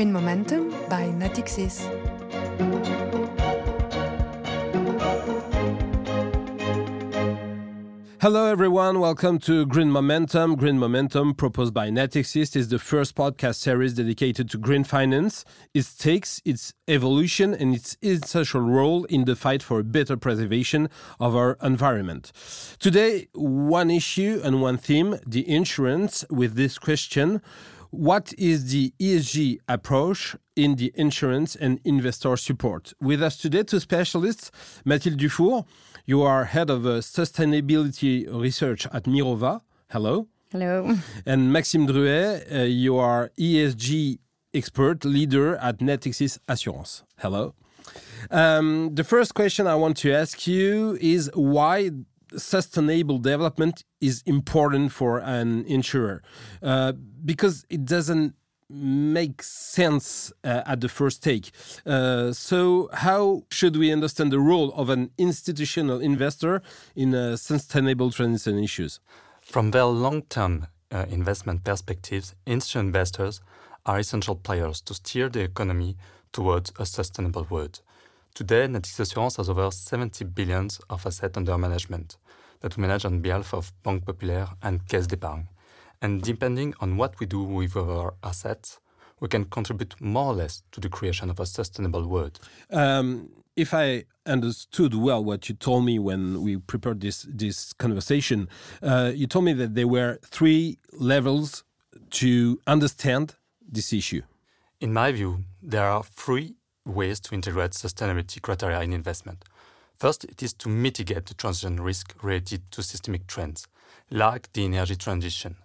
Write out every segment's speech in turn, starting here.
Green Momentum by Natixis. Hello, everyone. Welcome to Green Momentum. Green Momentum, proposed by Natixis, is the first podcast series dedicated to green finance, its stakes, its evolution, and its essential role in the fight for a better preservation of our environment. Today, one issue and one theme the insurance, with this question what is the ESG approach in the insurance and investor support? With us today, two specialists, Mathilde Dufour. You are head of uh, sustainability research at Mirova. Hello. Hello. And Maxime Druet, uh, you are ESG expert leader at Natixis Assurance. Hello. Um, the first question I want to ask you is why sustainable development is important for an insurer uh, because it doesn't make sense uh, at the first take. Uh, so, how should we understand the role of an institutional investor in uh, sustainable transition issues? From their long term uh, investment perspectives, institutional investors are essential players to steer the economy towards a sustainable world. Today, Natixis Assurance has over 70 billions of assets under management that we manage on behalf of Banque Populaire and Caisse d'Épargne. And depending on what we do with our assets, we can contribute more or less to the creation of a sustainable world. Um, if I understood well what you told me when we prepared this this conversation, uh, you told me that there were three levels to understand this issue. In my view, there are three ways to integrate sustainability criteria in investment. First, it is to mitigate the transition risk related to systemic trends, like the energy transition.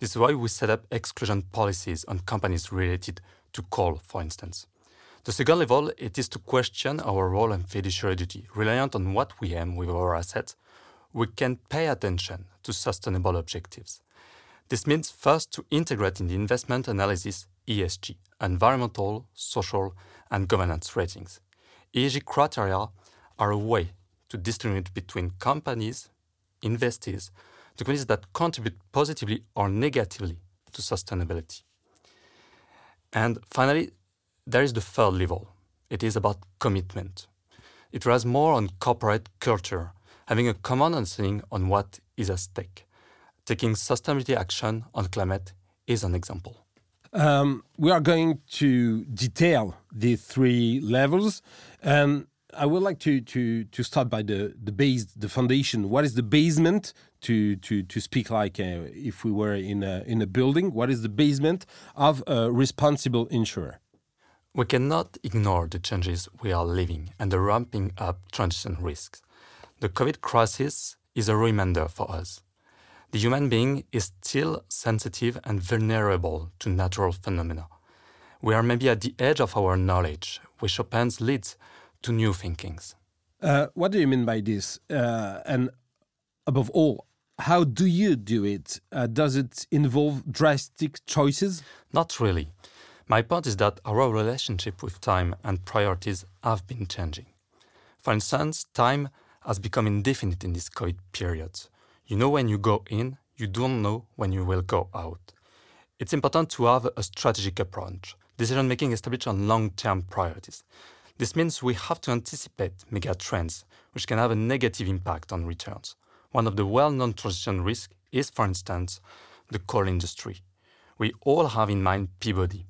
This is why we set up exclusion policies on companies related to coal, for instance. The second level, it is to question our role and fiduciary duty. Reliant on what we aim with our assets, we can pay attention to sustainable objectives. This means first to integrate in the investment analysis ESG, environmental, social, and governance ratings. ESG criteria are a way to distinguish between companies, investees, the companies that contribute positively or negatively to sustainability. And finally, there is the third level. It is about commitment. It relies more on corporate culture, having a common understanding on what is at stake. Taking sustainability action on climate is an example. Um, we are going to detail the three levels, and I would like to to to start by the the base, the foundation. What is the basement? To to to speak like uh, if we were in a in a building. What is the basement of a responsible insurer? We cannot ignore the changes we are living and the ramping up transition risks. The COVID crisis is a reminder for us. The human being is still sensitive and vulnerable to natural phenomena. We are maybe at the edge of our knowledge, which opens leads to new thinkings. Uh, what do you mean by this? Uh, and above all, how do you do it? Uh, does it involve drastic choices? Not really. My point is that our relationship with time and priorities have been changing. For instance, time has become indefinite in this COVID period. You know when you go in, you don't know when you will go out. It's important to have a strategic approach, decision making established on long term priorities. This means we have to anticipate mega trends, which can have a negative impact on returns. One of the well known transition risks is, for instance, the coal industry. We all have in mind Peabody.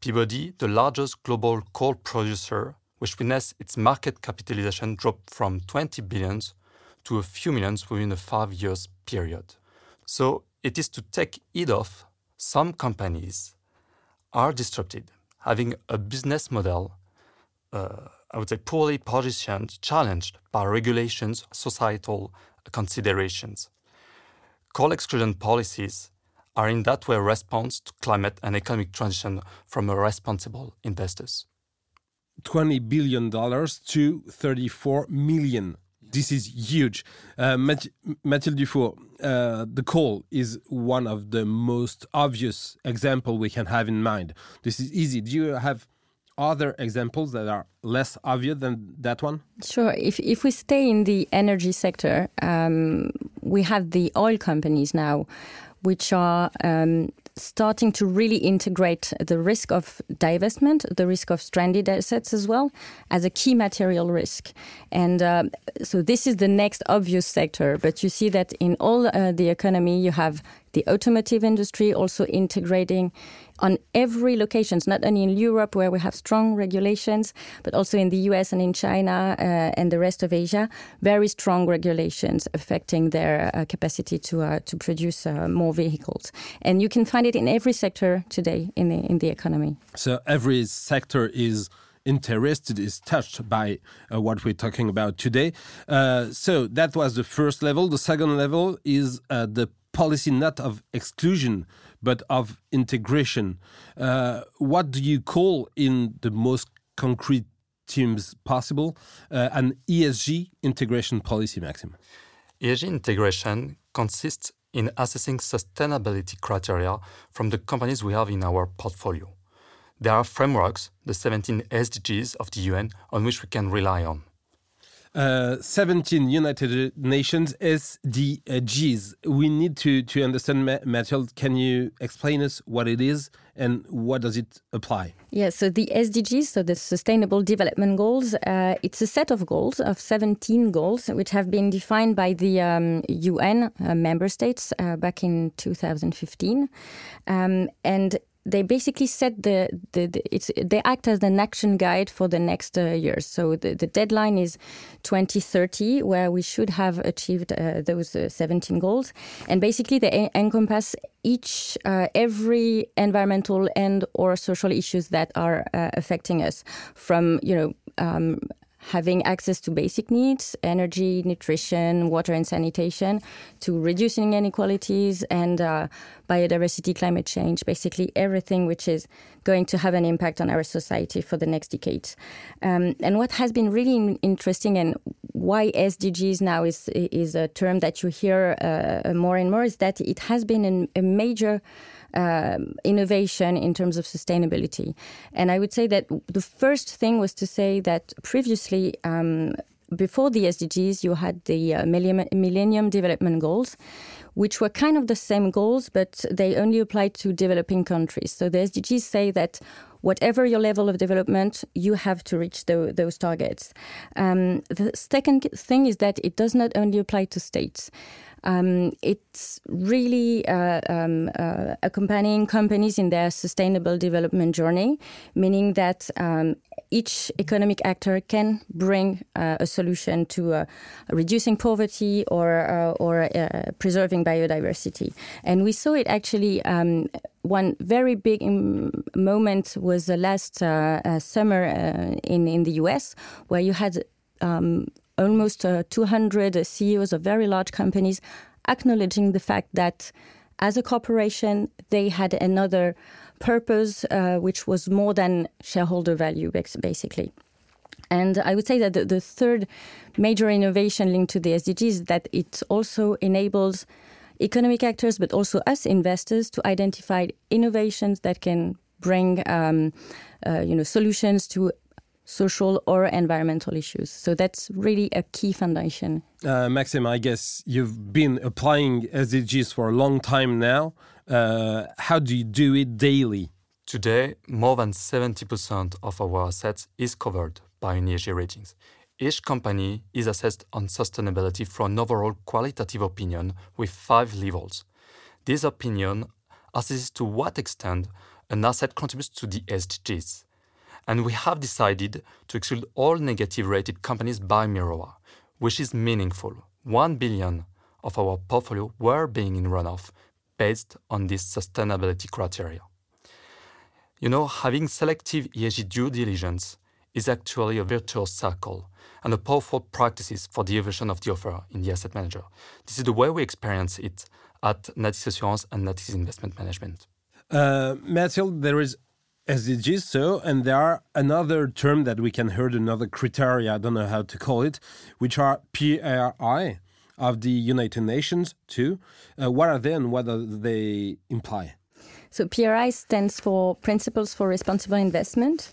Peabody, the largest global coal producer, which witnessed its market capitalization drop from 20 billions to a few millions within a five years period. So it is to take heed of some companies are disrupted, having a business model uh, I would say, poorly positioned, challenged by regulations, societal considerations. Coal exclusion policies are in that way a response to climate and economic transition from a responsible investors. $20 billion to 34 million. This is huge. Uh, Mathilde Dufour, uh, the coal is one of the most obvious example we can have in mind. This is easy. Do you have other examples that are less obvious than that one? Sure. If, if we stay in the energy sector, um, we have the oil companies now, which are um, starting to really integrate the risk of divestment, the risk of stranded assets as well, as a key material risk. And uh, so this is the next obvious sector. But you see that in all uh, the economy, you have the automotive industry also integrating on every locations, not only in Europe where we have strong regulations, but also in the US and in China uh, and the rest of Asia, very strong regulations affecting their uh, capacity to uh, to produce uh, more vehicles. And you can find it in every sector today in the in the economy. So every sector is interested is touched by uh, what we're talking about today. Uh, so that was the first level. The second level is uh, the policy not of exclusion but of integration. Uh, what do you call in the most concrete terms possible uh, an ESG integration policy, Maxime? ESG integration consists in assessing sustainability criteria from the companies we have in our portfolio. There are frameworks, the 17 SDGs of the UN, on which we can rely on. Uh, 17 United Nations SDGs. We need to, to understand, Mathilde, can you explain us what it is and what does it apply? Yeah, so the SDGs, so the Sustainable Development Goals, uh, it's a set of goals, of 17 goals, which have been defined by the um, UN uh, member states uh, back in 2015. Um, and they basically set the, the, the, it's they act as an action guide for the next uh, years. So the, the deadline is 2030, where we should have achieved uh, those uh, 17 goals, and basically they encompass each uh, every environmental and or social issues that are uh, affecting us, from you know. Um, having access to basic needs, energy, nutrition, water, and sanitation, to reducing inequalities and uh, biodiversity, climate change, basically everything which is going to have an impact on our society for the next decades. Um, and what has been really interesting and why SDGs now is, is a term that you hear uh, more and more is that it has been an, a major um, innovation in terms of sustainability. And I would say that the first thing was to say that previously, um, before the SDGs, you had the uh, Millennium Development Goals, which were kind of the same goals, but they only applied to developing countries. So the SDGs say that whatever your level of development, you have to reach the, those targets. Um, the second thing is that it does not only apply to states. Um, it's really uh, um, uh, accompanying companies in their sustainable development journey, meaning that um, each economic actor can bring uh, a solution to uh, reducing poverty or uh, or uh, preserving biodiversity. And we saw it actually. Um, one very big moment was the last summer in in the U.S., where you had um, almost uh, 200 CEOs of very large companies acknowledging the fact that as a corporation, they had another purpose, uh, which was more than shareholder value, basically. And I would say that the, the, third major innovation linked to the SDGs is that it also enables economic actors, but also us investors, to identify innovations that can bring um, uh, you know, solutions to social or environmental issues. So that's really a key foundation. Uh, Maxime, I guess you've been applying SDGs for a long time now. Uh, how do you do it daily? Today, more than 70% of our assets is covered by an ESG ratings. Each company is assessed on sustainability from an overall qualitative opinion with five levels. This opinion assesses to what extent an asset contributes to the SDGs and we have decided to exclude all negative rated companies by Mirova, which is meaningful. 1 billion of our portfolio were being in runoff based on this sustainability criteria. You know, having selective ESG due diligence is actually a virtuous circle and a powerful practice for the evolution of the offer in the asset manager. This is the way we experience it at Natixis Assurance and Natixis Investment Management. Uh, Mathilde, there is SDGs, so, and there are another term that we can heard, another criteria, I don't know how to call it, which are PRI of the United Nations too. Uh, what are they and what do they imply? So PRI stands for Principles for Responsible Investment.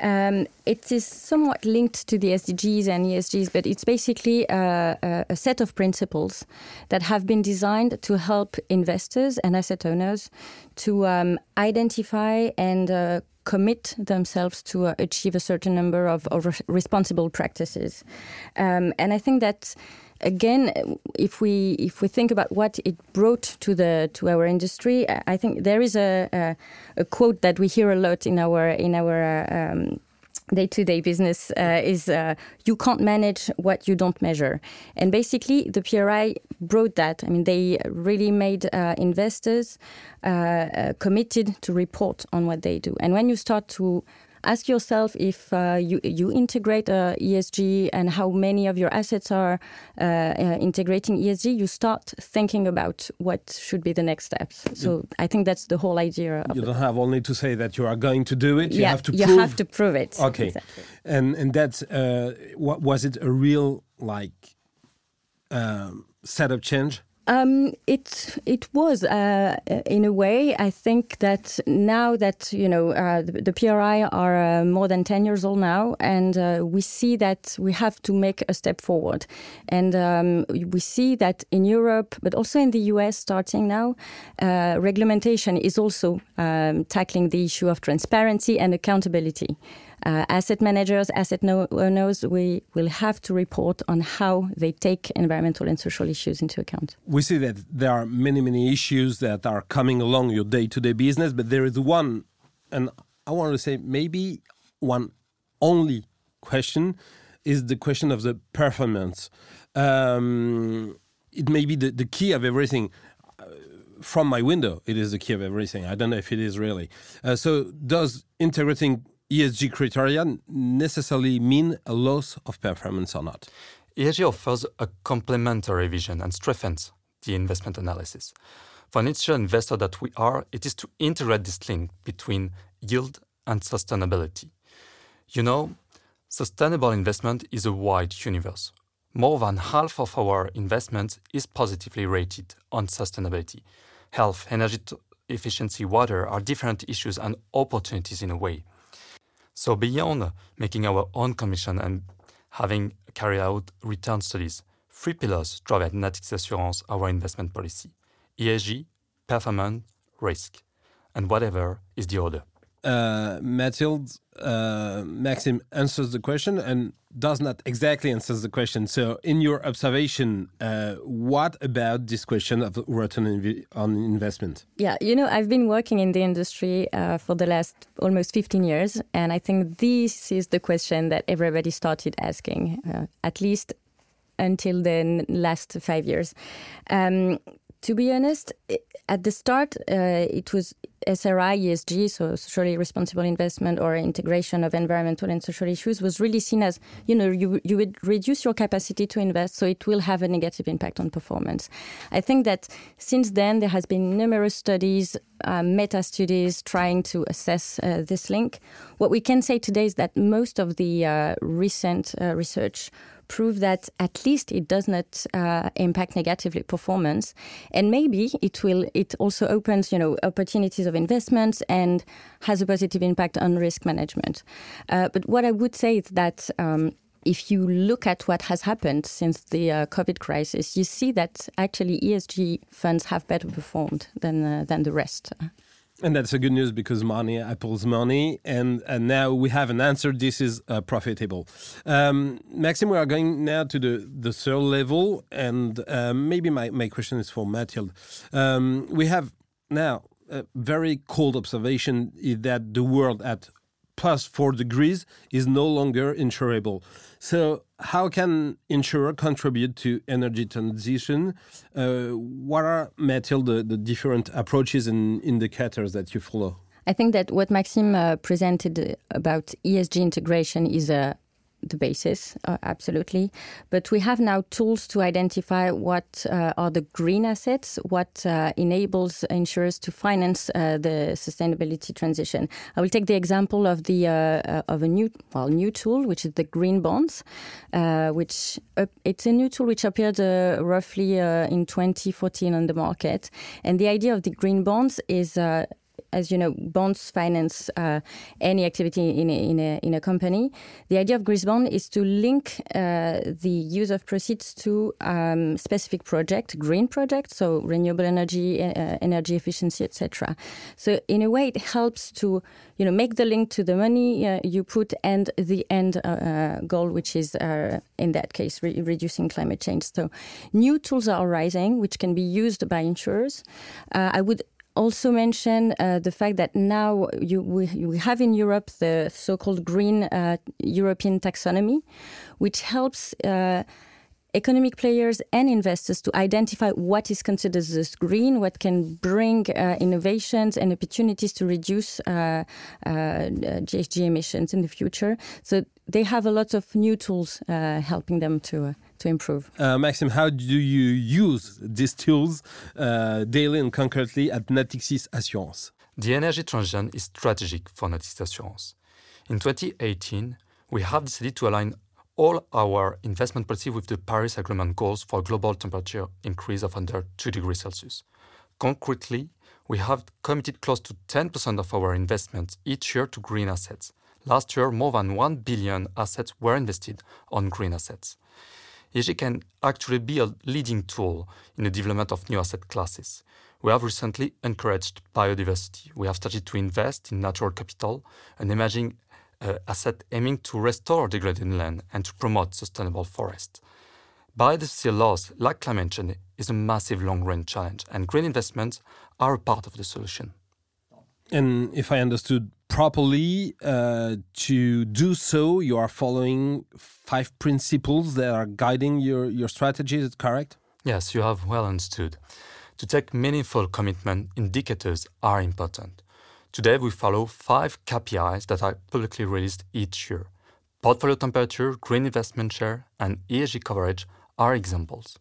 Um, it is somewhat linked to the SDGs and ESGs, but it's basically a, a, set of principles that have been designed to help investors and asset owners to um, identify and uh, commit themselves to uh, achieve a certain number of, of responsible practices. Um, and I think that again, if we if we think about what it brought to the to our industry, I think there is a a, a quote that we hear a lot in our in our um, day-to-day business uh, is uh, you can't manage what you don't measure. And basically the PRI brought that. I mean they really made uh, investors uh, uh, committed to report on what they do. And when you start to ask yourself if uh, you, you integrate uh, ESG and how many of your assets are uh, integrating ESG, you start thinking about what should be the next steps. So I think that's the whole idea. you don't have only to say that you are going to do it. You yeah, have to you prove. have to prove it. Okay, exactly. and and that's uh, what was it a real like um, setup change? Um, it it was uh, in a way. I think that now that you know uh, the, the, PRI are uh, more than ten years old now, and uh, we see that we have to make a step forward, and um, we see that in Europe, but also in the US, starting now, uh, regulation is also um, tackling the issue of transparency and accountability uh, asset managers, asset owners, we will have to report on how they take environmental and social issues into account. We see that there are many, many issues that are coming along your day to day business, but there is one, and I want to say maybe one only question is the question of the performance. Um, it may be the, the key of everything uh, from my window, it is the key of everything. I don't know if it is really. Uh, so, does integrating ESG criteria necessarily mean a loss of performance or not? ESG offers a complementary vision and strengthens the investment analysis. For an institutional investor that we are, it is to integrate this link between yield and sustainability. You know, sustainable investment is a wide universe. More than half of our investment is positively rated on sustainability. Health, energy efficiency, water are different issues and opportunities in a way. So beyond making our own commission and having carried out return studies, three pillars drive at Natixis Assurance our investment policy: ESG, performance, risk, and whatever is the order. Uh, Mathilde, uh, Maxime answers the question and does not exactly answer the question. So, in your observation, uh, what about this question of return on investment? Yeah, you know, I've been working in the industry uh, for the last almost 15 years, and I think this is the question that everybody started asking, uh, at least until the last five years. Um, to be honest, at the start, uh, it was SRI, ESG, so socially responsible investment or integration of environmental and social issues, was really seen as you know you you would reduce your capacity to invest, so it will have a negative impact on performance. I think that since then there has been numerous studies, uh, meta studies trying to assess uh, this link. What we can say today is that most of the uh, recent uh, research prove that at least it does not uh, impact negatively performance, and maybe it will. It also opens, you know, opportunities of investments and has a positive impact on risk management. Uh, but what I would say is that. Um, if you look at what has happened since the uh, COVID crisis, you see that actually ESG funds have better performed than uh, than the rest. And that's a good news because money, Apple's money, and, and now we have an answer. This is uh, profitable. Um, Maxime, we are going now to the, the third level, and uh, maybe my, my question is for Mathilde. Um, we have now a very cold observation that the world at plus four degrees is no longer insurable. So, how can insurer contribute to energy transition? Uh, what are, Mathilde, the, the different approaches and indicators that you follow? I think that what Maxime uh, presented about ESG integration is a the basis, uh, absolutely. But we have now tools to identify what uh, are the green assets, what uh, enables insurers to finance uh, the sustainability transition. I will take the example of the uh, uh, of a new well new tool, which is the green bonds, which it's a new tool which appeared roughly in 2014 on the market. And the idea of the green bonds is as you know, bonds finance uh, any activity in a, in a, in a company. The idea of green bond is to link uh, the use of proceeds to um, specific project, green projects, so renewable energy, uh, energy efficiency, etc. So in a way, it helps to you know make the link to the money uh, you put and the end uh, uh, goal, which is in that case re reducing climate change. So new tools are arising, which can be used by insurers. I would also mention uh, the fact that now you, we, we, have in Europe the so-called green uh, European taxonomy, which helps uh, economic players and investors to identify what is considered as green, what can bring uh, innovations and opportunities to reduce uh, uh, GHG emissions in the future. So they have a lot of new tools uh, helping them to uh, to improve. Uh, Maxime, how do you use these tools daily and concretely at Natixis Assurance? The energy transition is strategic for Natixis Assurance. In 2018, we have decided to align all our investment policy with the Paris Agreement goals for global temperature increase of under 2 degrees Celsius. Concretely, we have committed close to 10% of our investments each year to green assets. Last year, more than 1 billion assets were invested on green assets. ESG can actually be a leading tool in the development of new asset classes. We have recently encouraged biodiversity. We have started to invest in natural capital, an emerging uh, asset aiming to restore degraded land and to promote sustainable forests. Biodiversity loss, like climate change, is a massive long-range challenge, and green investments are a part of the solution. And if I understood properly, uh, to do so, you are following five principles that are guiding your, your strategy. Is it correct? Yes, you have well understood. To take meaningful commitment, indicators are important. Today, we follow five KPIs that are publicly released each year. Portfolio temperature, green investment share, and ESG coverage are examples.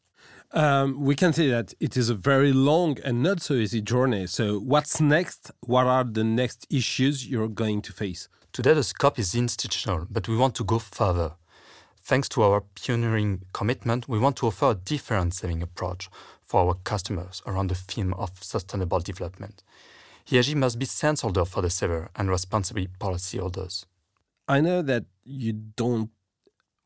Um, we can say that it is a very long and not so easy journey. So, what's next? What are the next issues you're going to face? Today, the scope is institutional, but we want to go further. Thanks to our pioneering commitment, we want to offer a different saving approach for our customers around the theme of sustainable development. ESG must be sensible for the saver and responsible policyholders. I know that you don't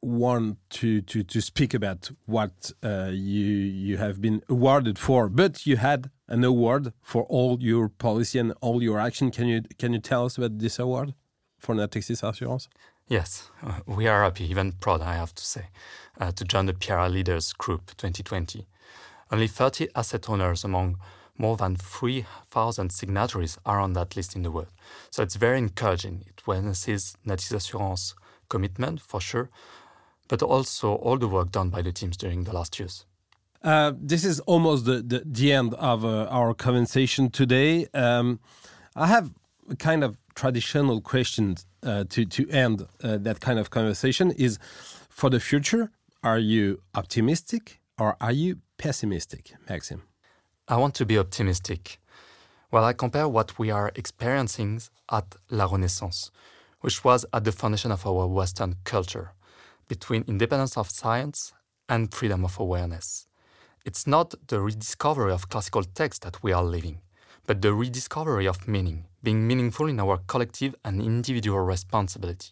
want to, to, to speak about what uh, you you have been awarded for, but you had an award for all your policy and all your action. Can you can you tell us about this award for Natixis Assurance? Yes, uh, we are happy, even proud, I have to say, uh, to join the PRI Leaders Group 2020. Only 30 asset owners among more than 3,000 signatories are on that list in the world. So it's very encouraging. It witnesses Natixis Assurance commitment for sure, but also all the work done by the teams during the last years. Uh, this is almost the, the, the end of uh, our conversation today. Um, I have a kind of traditional question uh, to, to end uh, that kind of conversation is for the future, are you optimistic or are you pessimistic, Maxime? I want to be optimistic. Well, I compare what we are experiencing at La Renaissance, which was at the foundation of our Western culture, between independence of science and freedom of awareness. It's not the rediscovery of classical text that we are living, but the rediscovery of meaning, being meaningful in our collective and individual responsibility.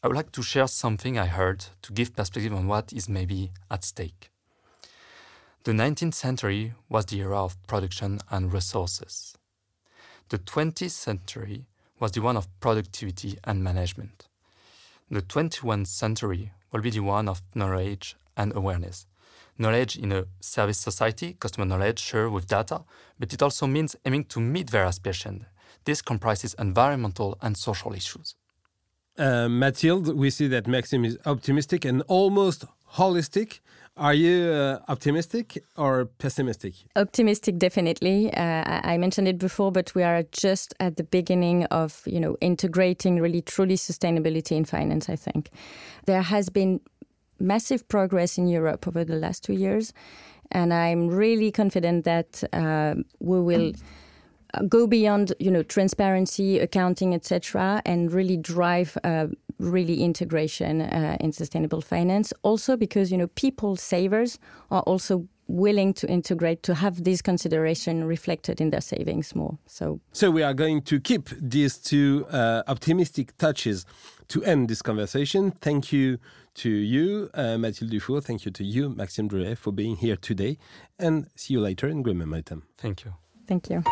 I would like to share something I heard to give perspective on what is maybe at stake. The 19th century was the era of production and resources. The 20th century was the one of productivity and management. The 21st century will be the one of knowledge and awareness. Knowledge in a service society, customer knowledge shared with data, but it also means aiming to meet their aspirations. This comprises environmental and social issues. Uh, Mathilde, we see that Maxime is optimistic and almost holistic. Are you uh, optimistic or pessimistic? Optimistic, definitely. Uh, I mentioned it before, but we are just at the beginning of you know integrating really truly sustainability in finance. I think there has been massive progress in Europe over the last two years, and I'm really confident that uh, we will. go beyond you know transparency accounting etc and really drive uh, really integration uh, in sustainable finance. Also because you know people savers are also willing to integrate to have this consideration reflected in their savings more. So so we are going to keep these two uh, optimistic touches to end this conversation. Thank you to you, uh, Mathilde Dufour. Thank you to you, Maxime Drouet, for being here today. And see you later in Green Momentum. Thank you. Thank you.